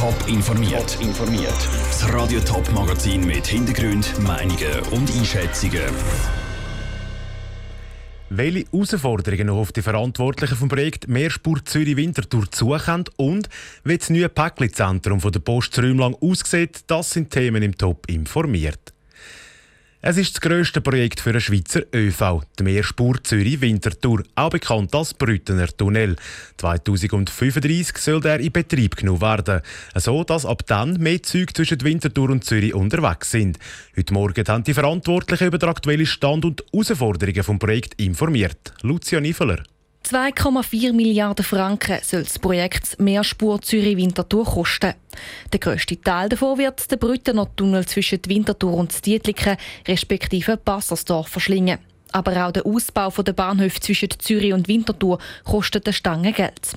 Top informiert. Top informiert. Das Radio Top Magazin mit Hintergrund, Meinungen und Einschätzungen. Welche Herausforderungen noch auf die Verantwortlichen vom Projekt Mehrspur Zürich Winterthur zukommen und wie das neue Päckli-Zentrum der Post Rümlang aussieht, das sind Themen im Top informiert. Es ist das grösste Projekt für den Schweizer ÖV, die Mehrspur Zürich-Winterthur, auch bekannt als Brüttener Tunnel. 2035 soll der in Betrieb genommen werden, so dass ab dann mehr Züge zwischen Winterthur und Zürich unterwegs sind. Heute Morgen haben die Verantwortlichen über den aktuellen Stand und Herausforderungen des Projekts informiert. Lucia Niveler. 2,4 Milliarden Franken soll das Projekt Mehrspur Zürich-Winterthur kosten. Der grösste Teil davon wird der Brüttener Tunnel zwischen Winterthur und Dietliken respektive Bassersdorf verschlingen. Aber auch der Ausbau der Bahnhöfe zwischen Zürich und Winterthur kostet eine Stange Geld.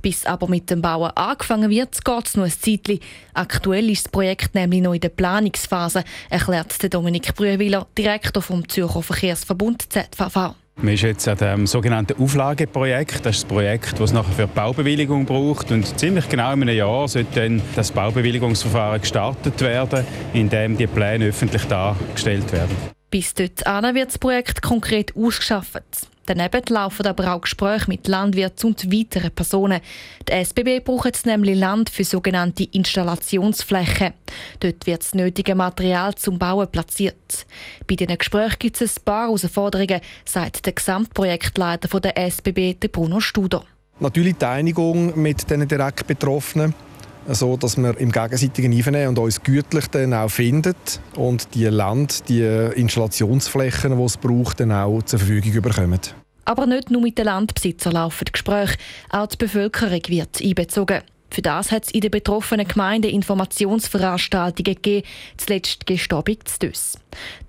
Bis aber mit dem Bauen angefangen wird, geht es noch ein Zeitchen. Aktuell ist das Projekt nämlich noch in der Planungsphase, erklärt Dominik Brühwiller, Direktor vom Zürcher Verkehrsverbund ZVV. Man ist jetzt an dem sogenannten Auflageprojekt. Das ist das Projekt, das es nachher für die Baubewilligung braucht. Und ziemlich genau in einem Jahr sollte dann das Baubewilligungsverfahren gestartet werden, in dem die Pläne öffentlich dargestellt werden. Bis dort wird das Projekt konkret ausgeschafft. Daneben laufen aber auch Gespräche mit Landwirten und weiteren Personen. Die SBB braucht nämlich Land für sogenannte Installationsflächen. Dort wird das nötige Material zum Bauen platziert. Bei diesen Gesprächen gibt es ein paar Herausforderungen, sagt der Gesamtprojektleiter der SBB, Bruno Studer. Natürlich die Einigung mit den direkt Betroffenen so dass wir im gegenseitigen Einvernehmen und uns gütlich dann auch finden und die Land, die Installationsflächen, die es braucht, dann auch zur Verfügung bekommen. Aber nicht nur mit den Landbesitzern laufen Gespräche, auch die Bevölkerung wird einbezogen. Für das hat es in den betroffenen Gemeinden Informationsveranstaltungen gegeben, zuletzt gestern zu Dös.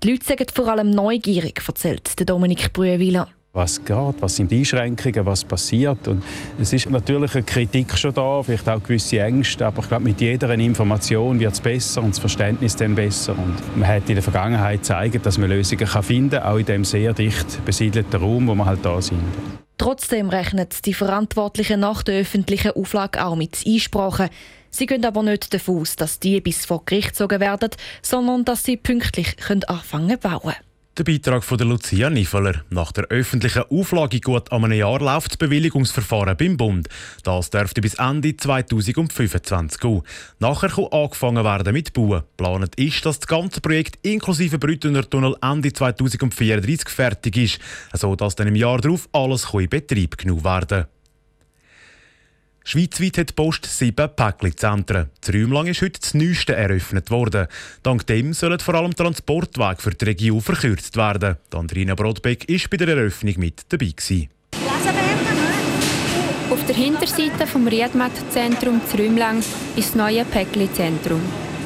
Die Leute sind vor allem neugierig, erzählt Dominik Brühwiller was geht, was sind die Einschränkungen, was passiert. Und es ist natürlich eine Kritik schon da, vielleicht auch gewisse Ängste, aber ich glaube, mit jeder Information wird es besser und das Verständnis dann besser. Und man hat in der Vergangenheit gezeigt, dass man Lösungen kann finden kann, auch in dem sehr dicht besiedelten Raum, wo wir halt da sind. Trotzdem rechnen die Verantwortlichen nach der öffentlichen Auflage auch mit Einsprachen. Sie gehen aber nicht davon aus, dass die bis vor Gericht gezogen werden, sondern dass sie pünktlich anfangen zu bauen können. Der Beitrag von der Lucia Niveler. Nach der öffentlichen Auflage gut an einem Jahr läuft das Bewilligungsverfahren beim Bund. Das dürfte bis Ende 2025 gehen. Nachher kann angefangen werden mit Bauen. Planet ist, dass das ganze Projekt inklusive Brüttener Tunnel Ende 2034 fertig ist, sodass dann im Jahr darauf alles in Betrieb genommen werden kann. Schweizweit hat die Post sieben Päckli-Zentren. Das Räumlang ist heute das neueste eröffnet worden. Dank dem sollen vor allem Transportwege für die Region verkürzt werden. Andrina Brodbeck war bei der Eröffnung mit dabei. Gewesen. Auf der Hinterseite vom Riedmatt-Zentrum Zrümlang ist das neue Päckli-Zentrum.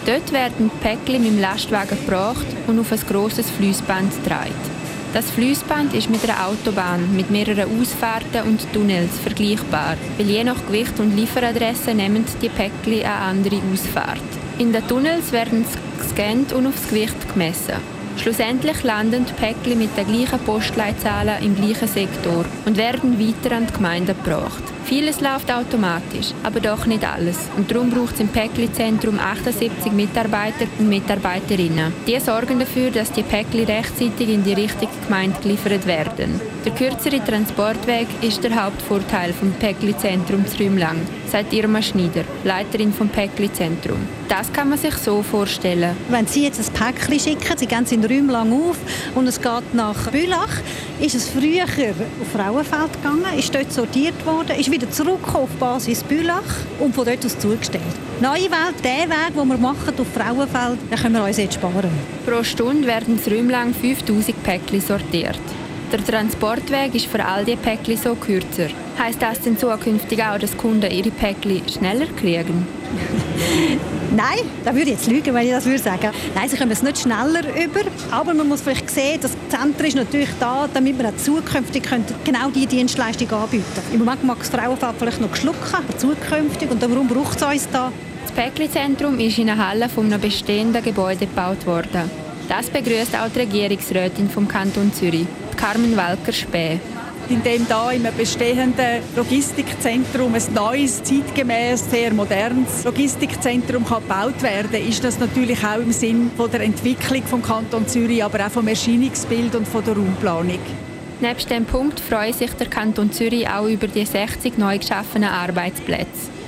Dort werden die Päckli mit dem Lastwagen gebracht und auf ein grosses Fließband getragen. Das Fließband ist mit einer Autobahn mit mehreren Ausfahrten und Tunnels vergleichbar, weil je nach Gewicht und Lieferadresse nehmen die Päckchen eine andere Ausfahrt. In den Tunnels werden sie gescannt und aufs Gewicht gemessen. Schlussendlich landen die Päckchen mit den gleichen Postleitzahlen im gleichen Sektor und werden weiter an die Gemeinde gebracht. Vieles läuft automatisch, aber doch nicht alles. Und darum braucht es im Päckli-Zentrum 78 Mitarbeiter und Mitarbeiterinnen. Die sorgen dafür, dass die Päckli rechtzeitig in die richtige Gemeinde geliefert werden. Der kürzere Transportweg ist der Hauptvorteil vom Päckli-Zentrum Zrümlang, sagt Irma Schneider, Leiterin vom Päckli-Zentrum. Das kann man sich so vorstellen. Wenn Sie jetzt ein Päckli schicken, Sie gehen in Rümlang auf und es geht nach Bülach, ist es früher auf Frauenfeld gegangen, ist dort sortiert worden, ist wieder zurück auf Basis Bülach und von dort aus zugestellt. Neue Welt, der Weg, den wir machen auf Frauenfeld, den können wir uns jetzt sparen. Pro Stunde werden räumlang 5000 Päckchen sortiert. Der Transportweg ist für all die Päckchen so kürzer. Heißt das denn zukünftig auch, dass Kunden ihre Päckchen schneller kriegen? Nein, da würde ich jetzt lügen, wenn ich das würde sagen. Nein, sie kommen es nicht schneller über, aber man muss vielleicht sehen, das Zentrum ist natürlich da, damit wir auch zukünftig genau diese Dienstleistung anbieten können. Im Moment mag das Frauenfeld vielleicht noch schlucken, aber zukünftig, und darum braucht es uns da. Das Päckli-Zentrum ist in einer Halle von einem bestehenden Gebäude gebaut worden. Das begrüßt auch die Regierungsrätin vom Kanton Zürich, Carmen Walker-Späh. indem da im bestehenden Logistikzentrum ein neues, zeitgemäß, sehr modernes Logistikzentrum kann gebaut werden kann, ist das natürlich auch im Sinn von der Entwicklung vom Kanton Zürich, aber auch vom Erscheinungsbild und von der Raumplanung. Neben diesem Punkt freut sich der Kanton Zürich auch über die 60 neu geschaffenen Arbeitsplätze.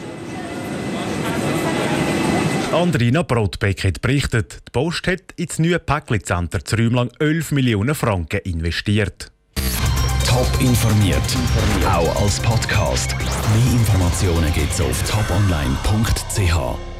Andrina Brotbeck hat berichtet, die Post hat ins neue Päckli-Center zu Rümlang 11 Millionen Franken investiert. Top informiert, auch als Podcast. Mehr Informationen gibt es auf toponline.ch.